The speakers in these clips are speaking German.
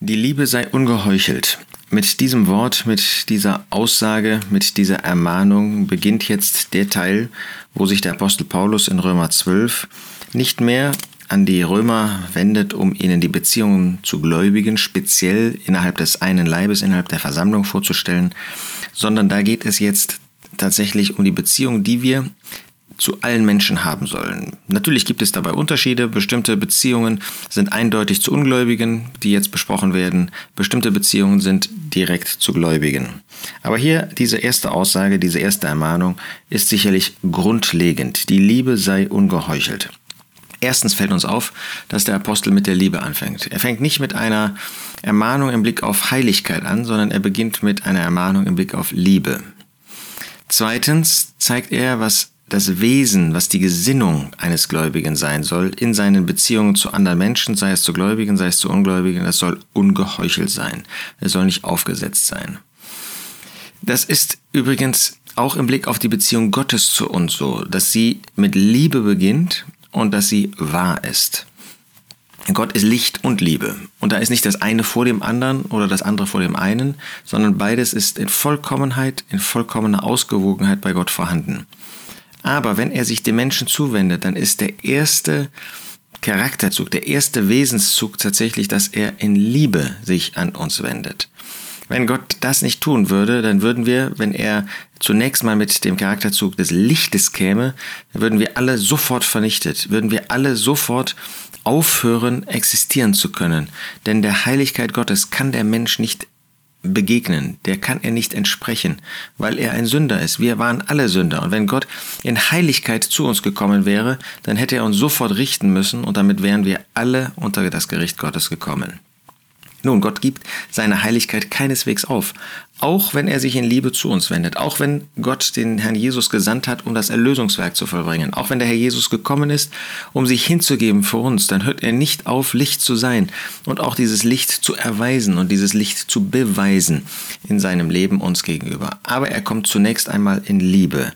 Die Liebe sei ungeheuchelt. Mit diesem Wort, mit dieser Aussage, mit dieser Ermahnung beginnt jetzt der Teil, wo sich der Apostel Paulus in Römer 12 nicht mehr an die Römer wendet, um ihnen die Beziehungen zu Gläubigen speziell innerhalb des einen Leibes, innerhalb der Versammlung vorzustellen, sondern da geht es jetzt tatsächlich um die Beziehung, die wir zu allen Menschen haben sollen. Natürlich gibt es dabei Unterschiede. Bestimmte Beziehungen sind eindeutig zu Ungläubigen, die jetzt besprochen werden. Bestimmte Beziehungen sind direkt zu Gläubigen. Aber hier diese erste Aussage, diese erste Ermahnung ist sicherlich grundlegend. Die Liebe sei ungeheuchelt. Erstens fällt uns auf, dass der Apostel mit der Liebe anfängt. Er fängt nicht mit einer Ermahnung im Blick auf Heiligkeit an, sondern er beginnt mit einer Ermahnung im Blick auf Liebe. Zweitens zeigt er, was das Wesen, was die Gesinnung eines Gläubigen sein soll, in seinen Beziehungen zu anderen Menschen, sei es zu Gläubigen, sei es zu Ungläubigen, das soll ungeheuchelt sein. Es soll nicht aufgesetzt sein. Das ist übrigens auch im Blick auf die Beziehung Gottes zu uns so, dass sie mit Liebe beginnt und dass sie wahr ist. Gott ist Licht und Liebe. Und da ist nicht das eine vor dem anderen oder das andere vor dem einen, sondern beides ist in Vollkommenheit, in vollkommener Ausgewogenheit bei Gott vorhanden. Aber wenn er sich dem Menschen zuwendet, dann ist der erste Charakterzug, der erste Wesenszug tatsächlich, dass er in Liebe sich an uns wendet. Wenn Gott das nicht tun würde, dann würden wir, wenn er zunächst mal mit dem Charakterzug des Lichtes käme, würden wir alle sofort vernichtet, würden wir alle sofort aufhören, existieren zu können. Denn der Heiligkeit Gottes kann der Mensch nicht begegnen, der kann er nicht entsprechen, weil er ein Sünder ist. Wir waren alle Sünder. Und wenn Gott in Heiligkeit zu uns gekommen wäre, dann hätte er uns sofort richten müssen und damit wären wir alle unter das Gericht Gottes gekommen. Nun, Gott gibt seine Heiligkeit keineswegs auf, auch wenn er sich in Liebe zu uns wendet, auch wenn Gott den Herrn Jesus gesandt hat, um das Erlösungswerk zu vollbringen, auch wenn der Herr Jesus gekommen ist, um sich hinzugeben für uns, dann hört er nicht auf, Licht zu sein und auch dieses Licht zu erweisen und dieses Licht zu beweisen in seinem Leben uns gegenüber. Aber er kommt zunächst einmal in Liebe.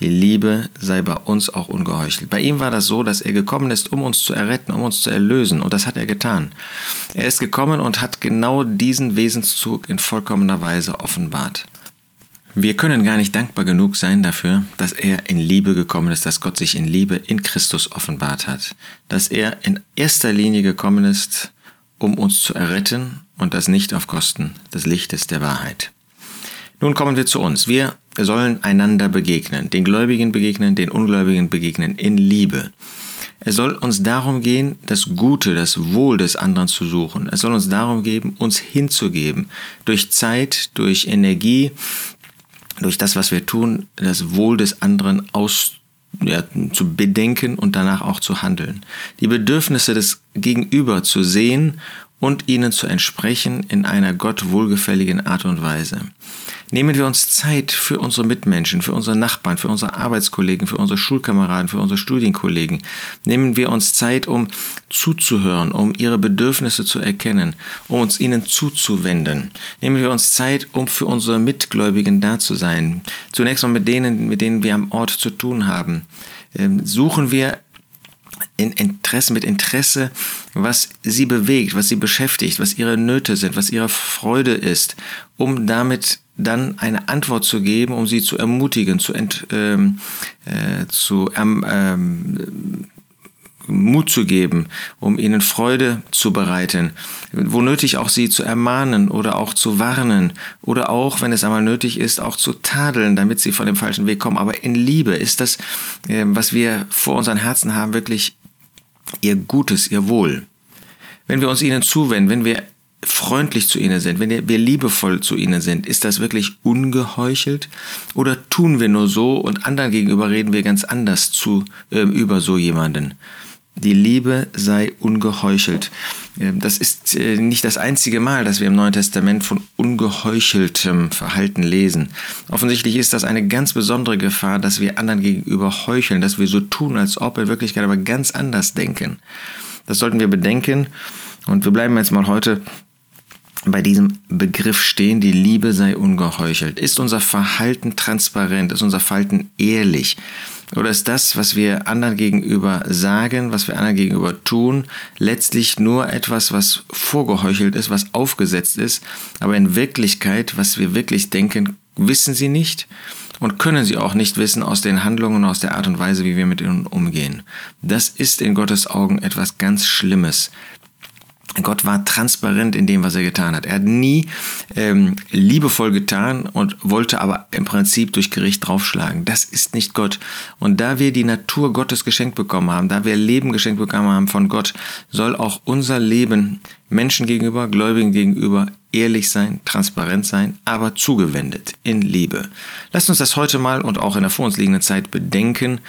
Die Liebe sei bei uns auch ungeheuchelt. Bei ihm war das so, dass er gekommen ist, um uns zu erretten, um uns zu erlösen. Und das hat er getan. Er ist gekommen und hat genau diesen Wesenszug in vollkommener Weise offenbart. Wir können gar nicht dankbar genug sein dafür, dass er in Liebe gekommen ist, dass Gott sich in Liebe in Christus offenbart hat, dass er in erster Linie gekommen ist, um uns zu erretten und das nicht auf Kosten des Lichtes der Wahrheit. Nun kommen wir zu uns. Wir sollen einander begegnen, den Gläubigen begegnen, den Ungläubigen begegnen, in Liebe. Es soll uns darum gehen, das Gute, das Wohl des anderen zu suchen. Es soll uns darum gehen, uns hinzugeben, durch Zeit, durch Energie, durch das, was wir tun, das Wohl des anderen aus, ja, zu bedenken und danach auch zu handeln. Die Bedürfnisse des Gegenüber zu sehen und ihnen zu entsprechen in einer Gott wohlgefälligen Art und Weise. Nehmen wir uns Zeit für unsere Mitmenschen, für unsere Nachbarn, für unsere Arbeitskollegen, für unsere Schulkameraden, für unsere Studienkollegen. Nehmen wir uns Zeit, um zuzuhören, um ihre Bedürfnisse zu erkennen, um uns ihnen zuzuwenden. Nehmen wir uns Zeit, um für unsere Mitgläubigen da zu sein. Zunächst mal mit denen, mit denen wir am Ort zu tun haben. Ähm, suchen wir in Interesse, mit Interesse, was sie bewegt, was sie beschäftigt, was ihre Nöte sind, was ihre Freude ist, um damit dann eine Antwort zu geben, um sie zu ermutigen, zu, ent, ähm, äh, zu ähm, ähm, Mut zu geben, um ihnen Freude zu bereiten, wo nötig auch sie zu ermahnen oder auch zu warnen oder auch, wenn es einmal nötig ist, auch zu tadeln, damit sie von dem falschen Weg kommen. Aber in Liebe ist das, äh, was wir vor unseren Herzen haben, wirklich ihr Gutes, ihr Wohl. Wenn wir uns ihnen zuwenden, wenn wir freundlich zu ihnen sind, wenn wir liebevoll zu ihnen sind, ist das wirklich ungeheuchelt? Oder tun wir nur so und anderen gegenüber reden wir ganz anders zu äh, über so jemanden? Die Liebe sei ungeheuchelt. Ähm, das ist äh, nicht das einzige Mal, dass wir im Neuen Testament von ungeheucheltem Verhalten lesen. Offensichtlich ist das eine ganz besondere Gefahr, dass wir anderen gegenüber heucheln, dass wir so tun, als ob in Wirklichkeit aber ganz anders denken. Das sollten wir bedenken. Und wir bleiben jetzt mal heute bei diesem Begriff stehen, die Liebe sei ungeheuchelt? Ist unser Verhalten transparent? Ist unser Verhalten ehrlich? Oder ist das, was wir anderen gegenüber sagen, was wir anderen gegenüber tun, letztlich nur etwas, was vorgeheuchelt ist, was aufgesetzt ist, aber in Wirklichkeit, was wir wirklich denken, wissen sie nicht und können sie auch nicht wissen aus den Handlungen und aus der Art und Weise, wie wir mit ihnen umgehen. Das ist in Gottes Augen etwas ganz Schlimmes. Gott war transparent in dem, was er getan hat. Er hat nie ähm, liebevoll getan und wollte aber im Prinzip durch Gericht draufschlagen. Das ist nicht Gott. Und da wir die Natur Gottes geschenkt bekommen haben, da wir Leben geschenkt bekommen haben von Gott, soll auch unser Leben Menschen gegenüber, Gläubigen gegenüber ehrlich sein, transparent sein, aber zugewendet in Liebe. Lasst uns das heute mal und auch in der vor uns liegenden Zeit bedenken,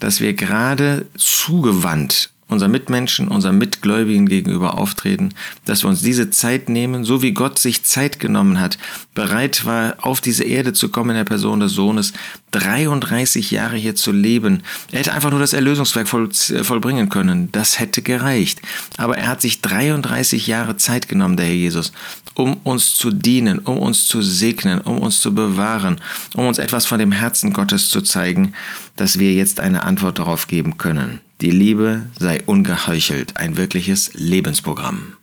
dass wir gerade zugewandt unseren Mitmenschen, unseren Mitgläubigen gegenüber auftreten, dass wir uns diese Zeit nehmen, so wie Gott sich Zeit genommen hat, bereit war, auf diese Erde zu kommen in der Person des Sohnes, 33 Jahre hier zu leben. Er hätte einfach nur das Erlösungswerk voll, vollbringen können. Das hätte gereicht. Aber er hat sich 33 Jahre Zeit genommen, der Herr Jesus, um uns zu dienen, um uns zu segnen, um uns zu bewahren, um uns etwas von dem Herzen Gottes zu zeigen, dass wir jetzt eine Antwort darauf geben können. Die Liebe sei ungeheuchelt, ein wirkliches Lebensprogramm.